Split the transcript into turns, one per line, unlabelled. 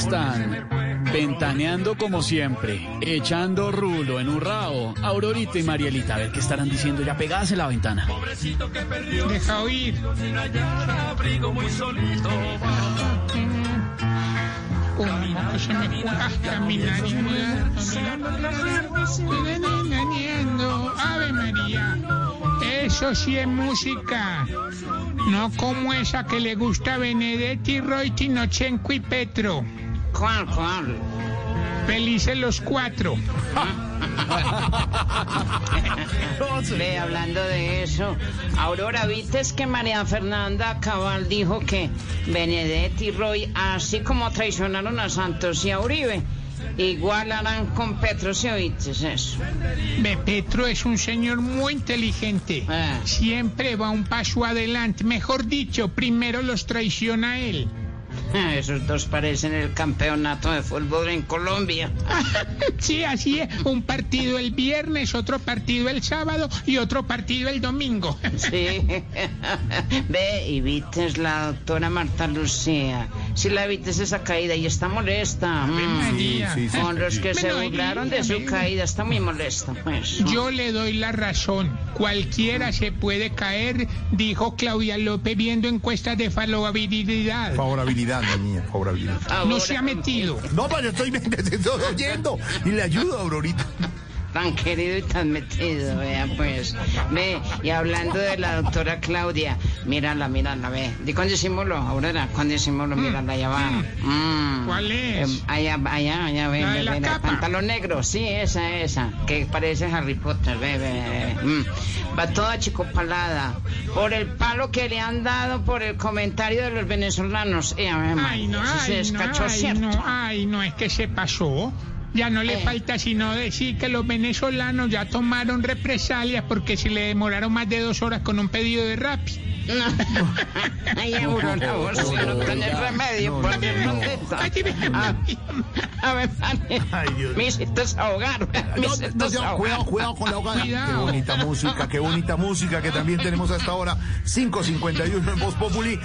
están? Ventaneando como siempre, echando rulo en un rao. Aurorita y Marielita, a ver qué estarán diciendo ya pegadas en la ventana.
Deja oír. Como que se me cuaja mi nariz. Ave María. Eso sí es música. No como esa que le gusta a Benedetti, Roy, Tinochenko y Petro.
¿Cuál, cuál?
Felices los cuatro.
Ve, hablando de eso, Aurora, ¿viste es que María Fernanda Cabal dijo que Benedetti y Roy, así como traicionaron a Santos y a Uribe, igual harán con Petro, si oíste eso?
Ve, Petro es un señor muy inteligente.
Ah.
Siempre va un paso adelante. Mejor dicho, primero los traiciona él.
Esos dos parecen el campeonato de fútbol en Colombia.
Sí, así es. Un partido el viernes, otro partido el sábado y otro partido el domingo.
Sí. Ve, y viste la doctora Marta Lucía. Si la viste esa caída y está molesta. Mm.
María.
sí, sí.
Con los que se burlaron de su caída, está muy molesta, pues.
Yo le doy la razón. Cualquiera se puede caer, dijo Claudia López viendo encuestas de favorabilidad.
Favorabilidad, mi niña, favorabilidad.
No se ha metido.
No, pero yo estoy, estoy oyendo y le ayudo, Aurorita.
Tan querido y tan metido, vea pues. Ve, y hablando de la doctora Claudia, mírala, mírala, ve. Di con disimulo, Aurora, con disimulo, mírala, allá va. Mm.
¿Cuál es?
Eh, allá, allá, allá, ve,
La de
ve,
la
pantalón negro, sí, esa, esa, que parece Harry Potter, ve, ve, ve. Mm. Va toda chicopalada, por el palo que le han dado por el comentario de los venezolanos. Eh,
Ay, no,
si se
ay, no, ay, no, ay, no, es que se pasó. Ya no le
Eh.
falta sino decir que los venezolanos ya tomaron represalias porque si le demoraron más de dos horas con un pedido de rap.
No. Ay, si no remedio, por Ah, A ver,
Ay, Dios.
me hiciste ahogar, me hiciste
se- cuidado, cuidado con la ahogada. Qué bonita música, qué bonita música que también tenemos hasta ahora. 5.51 en Voz Populi.